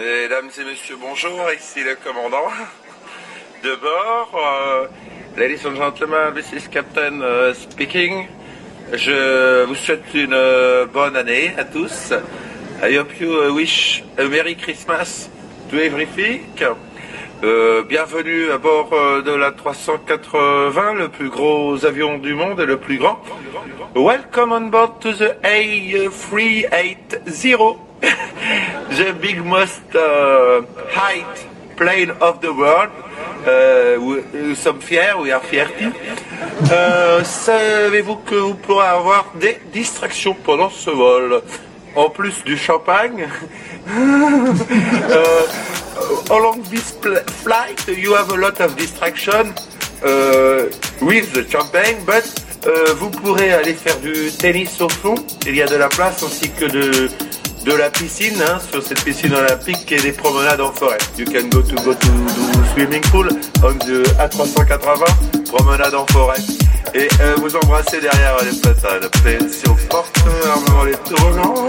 Mesdames et messieurs, bonjour, ici le commandant de bord. Euh, ladies and gentlemen, this is Captain uh, speaking. Je vous souhaite une euh, bonne année à tous. I hope you uh, wish a Merry Christmas to everything. Euh, bienvenue à bord euh, de la 380, le plus gros avion du monde et le plus grand. Welcome on board to the A380. the big most uh, height plane of the world. Euh, nous sommes fiers, we are fierty. Euh, Savez-vous que vous pourrez avoir des distractions pendant ce vol? En plus du champagne. euh, along this flight, you have a lot of distraction uh, with the champagne, but uh, vous pourrez aller faire du tennis au fond. Il y a de la place ainsi que de de la piscine, hein, sur cette piscine olympique et des promenades en forêt. You can go to go to, swimming pool on the A380, promenade en forêt. Et euh, vous embrassez derrière les patates, pension forte, armement les tournants.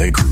Tech.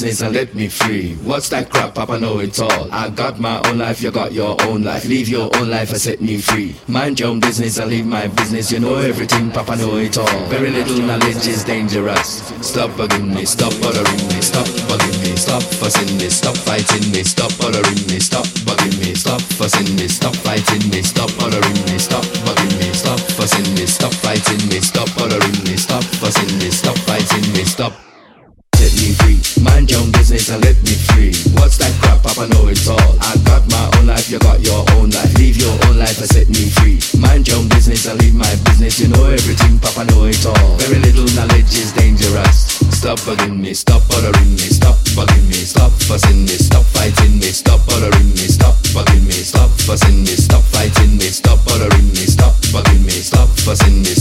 Business and let me free. What's that crap? Papa know it all. I got my own life, you got your own life. Leave your own life and set me free. Mind your own business and leave my business. You know everything, Papa know it all. Very little knowledge is dangerous. Stop bugging me, stop bothering me, stop bugging me, stop fussing me, stop fighting me, stop bothering me, stop bugging me, stop fussing me, stop fighting me, stop bothering me, stop bugging me, stop fussing me, stop fighting me, stop bothering me, stop fussing me, stop fighting me, stop. Business and let me free. What's that crap? Papa know it all. I got my own life, you got your own life. Leave your own life and set me free. Mind your own business and leave my business. You know everything, Papa know it all. Very little knowledge is dangerous. Stop bugging me, stop bothering me, stop bugging me, stop fussing me, stop fighting me, stop bothering me, stop bugging me, stop fussing me, stop fighting me, stop bothering me, stop bugging me, stop fussing me,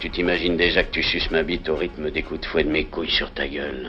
Tu t'imagines déjà que tu suces ma bite au rythme des coups de fouet de mes couilles sur ta gueule.